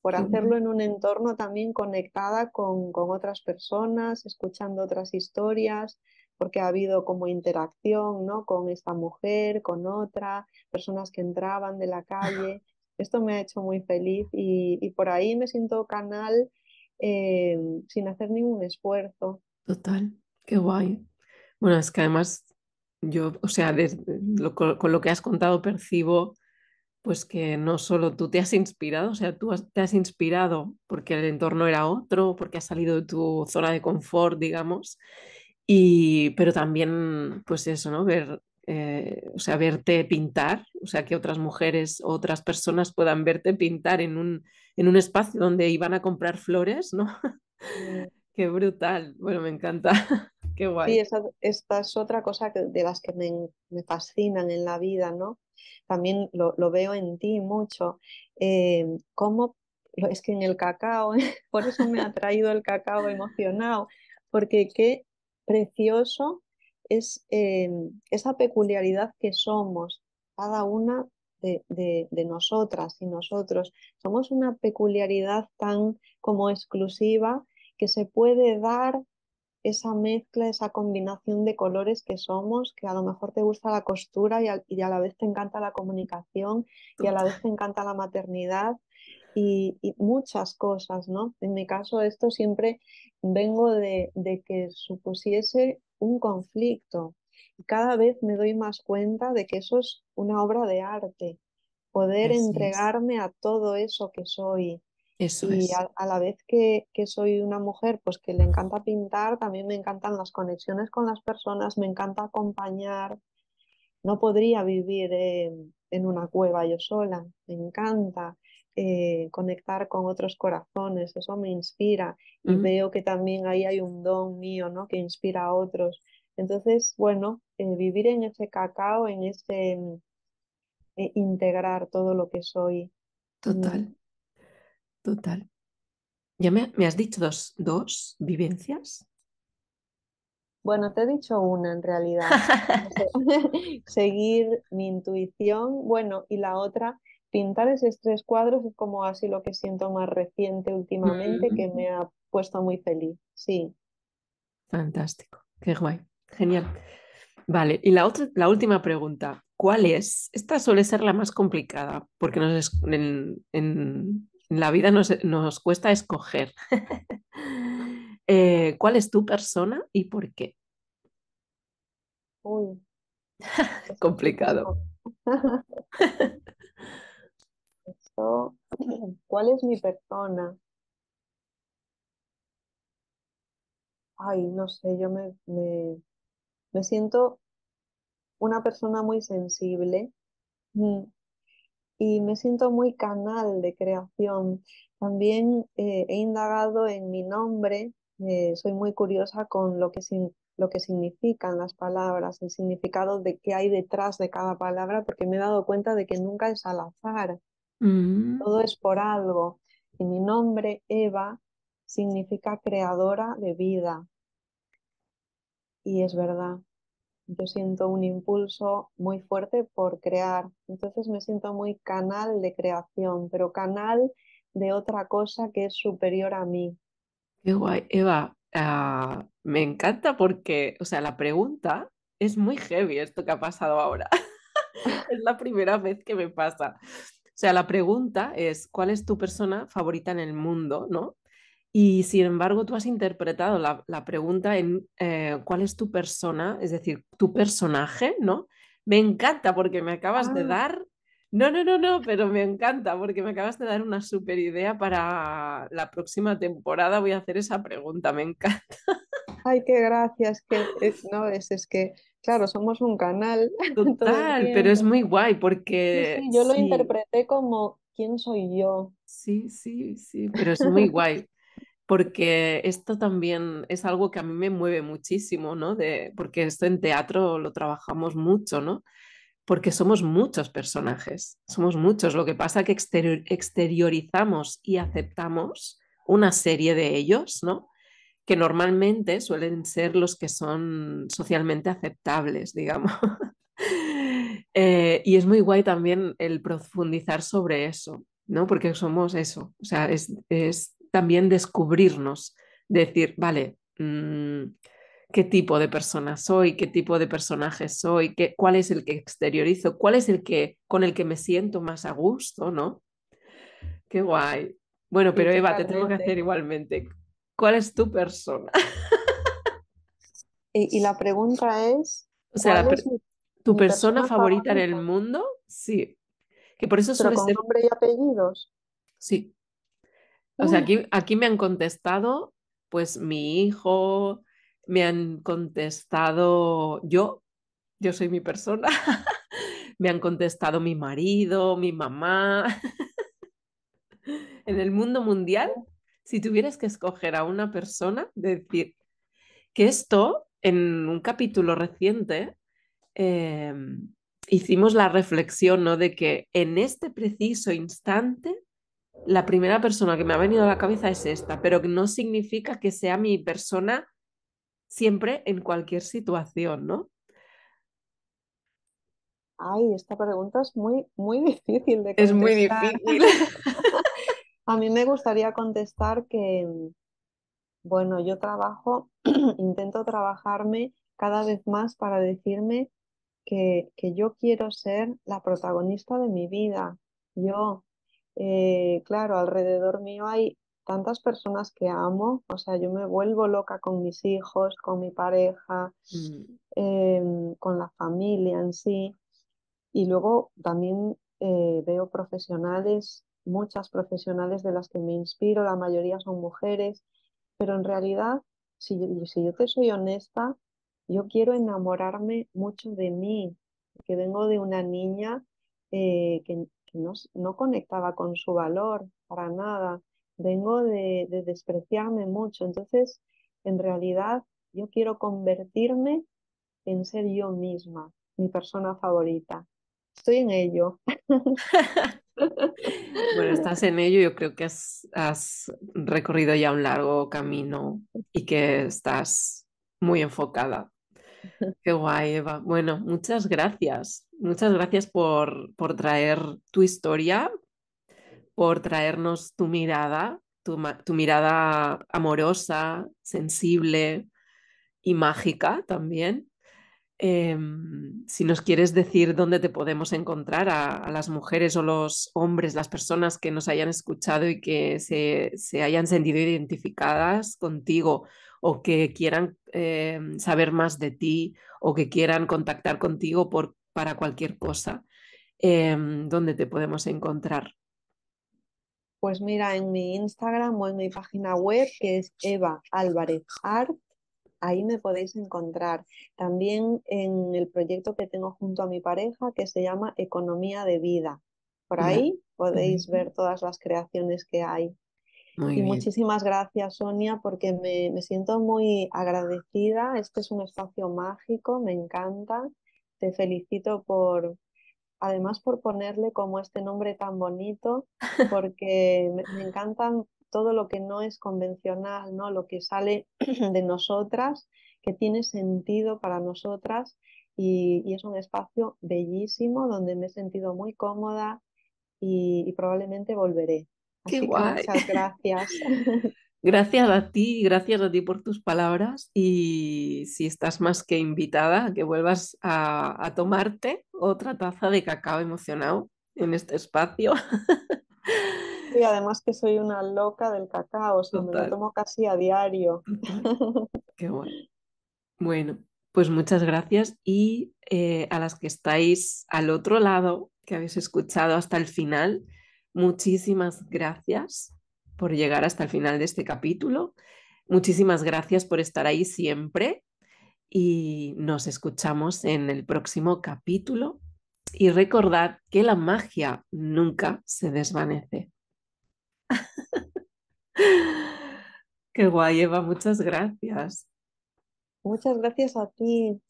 por hacerlo en un entorno también conectada con, con otras personas, escuchando otras historias, porque ha habido como interacción, ¿no? Con esta mujer, con otra, personas que entraban de la calle. Esto me ha hecho muy feliz y, y por ahí me siento canal eh, sin hacer ningún esfuerzo. Total, qué guay. Bueno, es que además yo, o sea, con, lo que has contado percibo pues que no solo tú te has inspirado, o sea, tú te has inspirado porque el entorno era otro, porque has salido de tu zona de confort, digamos, y, pero también, pues eso, ¿no? Ver, eh, o sea, verte pintar, o sea, que otras mujeres, otras personas puedan verte pintar en un, en un espacio donde iban a comprar flores, ¿no? [LAUGHS] Qué brutal, bueno, me encanta, [LAUGHS] qué guay. Sí, esa, esta es otra cosa de las que me, me fascinan en la vida, ¿no? también lo, veo en ti mucho, eh, cómo es que en el cacao, [LAUGHS] por eso me ha traído el cacao emocionado, porque qué precioso es eh, esa peculiaridad que somos, cada una de, de, nosotras y nosotros. Somos una peculiaridad tan como exclusiva que se puede dar esa mezcla, esa combinación de colores que somos, que a lo mejor te gusta la costura y a, la vez te encanta la comunicación y a la vez te encanta la maternidad y, muchas cosas, ¿no? En mi caso esto siempre vengo de, que supusiese un conflicto. Y cada vez me doy más cuenta de que eso es una obra de arte, poder entregarme a todo eso que soy, y a, la vez que, soy una mujer pues que le encanta pintar, también me encantan las conexiones con las personas, me encanta acompañar. No podría vivir en una cueva yo sola, me encanta eh, conectar con otros corazones, eso me inspira y veo que también ahí hay un don mío ¿no? que inspira a otros. Entonces, bueno, eh, vivir en ese cacao, en ese eh, integrar todo lo que soy. Total. Total. ¿Ya me, has dicho dos, dos vivencias? Bueno, te he dicho una en realidad. [LAUGHS] [LAUGHS] Seguir mi intuición. Bueno, y la otra, pintar esos tres cuadros es como así lo que siento más reciente últimamente, que me ha puesto muy feliz. Sí. Fantástico. Qué guay. Genial. Vale, y la, otra, la última pregunta. ¿Cuál es? Esta suele ser la más complicada, porque nos, en, en, la vida nos, cuesta escoger. [LAUGHS] Eh, ¿Cuál es tu persona y por qué? Uy. [LAUGHS] Complicado. [LAUGHS] [LAUGHS] ¿Cuál es mi persona? Ay, no sé, yo me, me siento una persona muy sensible. Y me siento muy canal de creación. También eh, he indagado en mi nombre, eh, soy muy curiosa con lo que, lo que significan las palabras, el significado de qué hay detrás de cada palabra, porque me he dado cuenta de que nunca es al azar, mm. todo es por algo. Y mi nombre, Eva, significa creadora de vida. Y es verdad, yo siento un impulso muy fuerte por crear. Entonces me siento muy canal de creación, pero canal de otra cosa que es superior a mí. Qué guay, Eva. Ah, me encanta porque, o sea, la pregunta es muy heavy esto que ha pasado ahora. [LAUGHS] es la primera vez que me pasa. O sea, la pregunta es, ¿cuál es tu persona favorita en el mundo? ¿No? Y sin embargo, tú has interpretado la, pregunta en eh, cuál es tu persona, es decir, tu personaje, ¿no? Me encanta porque me acabas de ah. dar... No, no, no, no, pero me encanta porque me acabas de dar una super idea para la próxima temporada. Voy a hacer esa pregunta, me encanta. Ay, qué gracias, que no es, es que, claro, somos un canal. [LAUGHS] Total, pero es muy guay porque... yo lo interpreté como quién soy yo. Sí, sí, sí, pero es muy guay porque esto también es algo que a mí me mueve muchísimo, ¿no? De, porque esto en teatro lo trabajamos mucho, ¿no? Porque somos muchos personajes, somos muchos. Lo que pasa es que exteriorizamos y aceptamos una serie de ellos, ¿no? Que normalmente suelen ser los que son socialmente aceptables, digamos. [LAUGHS] Eh, y es muy guay también el profundizar sobre eso, ¿no? Porque somos eso, o sea, es, es también descubrirnos, decir, vale, mm, qué tipo de persona soy, qué tipo de personaje soy, qué, cuál es el que exteriorizo, cuál es el que con el que me siento más a gusto, ¿no? Qué guay. Bueno, pero Eva, te tengo que hacer igualmente. ¿Cuál es tu persona? Y, la pregunta es, o sea, ¿tu persona, favorita, en el mundo? Sí. Que por eso ¿Pero con nombre y apellidos? Sí. O sea, aquí, aquí me han contestado, pues mi hijo, me han contestado yo, yo soy mi persona, [LAUGHS] me han contestado mi marido, mi mamá. [LAUGHS] en el mundo mundial, si tuvieras que escoger a una persona, decir que esto, en un capítulo reciente, em, hicimos la reflexión ¿no? de que en este preciso instante la primera persona que me ha venido a la cabeza es esta, pero no significa que sea mi persona siempre en cualquier situación, ¿no? Ay, esta pregunta es muy, muy [LAUGHS] difícil de contestar. Es muy difícil. [LAUGHS] a mí me gustaría contestar que, bueno, yo trabajo, [CLEARS THROAT] intento trabajarme cada vez más para decirme que, que yo quiero ser la protagonista de mi vida. Yo, eh, claro, alrededor mío hay tantas personas que amo, o sea, yo me vuelvo loca con mis hijos, con mi pareja, mm. em, con la familia en sí. Y luego también eh, veo profesionales, muchas profesionales de las que me inspiro, la mayoría son mujeres, pero en realidad, si yo, si yo te soy honesta, yo quiero enamorarme mucho de mí, que vengo de una niña eh, que, no, no, conectaba con su valor para nada, vengo de despreciarme mucho, entonces en realidad yo quiero convertirme en ser yo misma, mi persona favorita. Estoy en ello. [LAUGHS] Bueno, [LAUGHS] estás en ello, yo creo que has, has, recorrido ya un largo camino y que estás muy enfocada. [LAUGHS] Qué guay, Eva. Bueno, muchas gracias. Muchas gracias por, por traer tu historia, por traernos tu mirada, tu, tu mirada amorosa, sensible y mágica también. Em, si nos quieres decir dónde te podemos encontrar a, las mujeres o los hombres, las personas que nos hayan escuchado y que se, se hayan sentido identificadas contigo o que quieran eh, saber más de ti o que quieran contactar contigo por, para cualquier cosa, em, ¿dónde te podemos encontrar? Pues mira, en mi Instagram o en mi página web, que es Eva Álvarez Art, ahí me podéis encontrar. También en el proyecto que tengo junto a mi pareja, que se llama Economía de Vida. Por ahí podéis ver todas las creaciones que hay y muchísimas gracias, Sonia, porque me, siento muy agradecida. Este es un espacio mágico, me encanta. Te felicito por, además por ponerle como este nombre tan bonito, [LAUGHS] porque me, me encantan todo lo que no es convencional, ¿no? Lo que sale [CLEARS THROAT] de nosotras, que tiene sentido para nosotras y, es un espacio bellísimo donde me he sentido muy cómoda y probablemente volveré. Qué guay. muchas gracias. [LAUGHS] Gracias a ti, gracias a ti por tus palabras y si estás más que invitada a que vuelvas a, tomarte otra taza de cacao emocionado en este espacio. [LAUGHS] Y además que soy una loca del cacao, o sea, me lo tomo casi a diario. [LAUGHS] Qué bueno. Bueno, pues muchas gracias y eh, a las que estáis al otro lado, que habéis escuchado hasta el final, Muchísimas gracias por llegar hasta el final de este capítulo. Muchísimas gracias por estar ahí siempre y nos escuchamos en el próximo capítulo. Y recordad que la magia nunca se desvanece. [LAUGHS] Qué guay, Eva, muchas gracias. Muchas gracias a ti.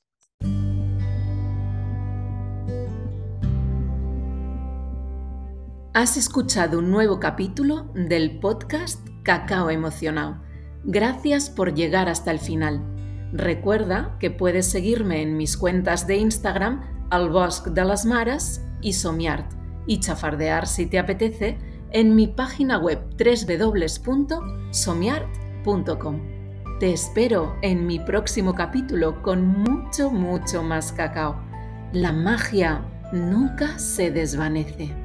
Has escuchado un nuevo capítulo del podcast Cacao Emocionado. Gracias por llegar hasta el final. Recuerda que puedes seguirme en mis cuentas de Instagram al Bosque de las Maras y Somiart y chafardear si te apetece en mi página web www.somiart.com. Te espero en mi próximo capítulo con mucho, mucho más cacao. La magia nunca se desvanece.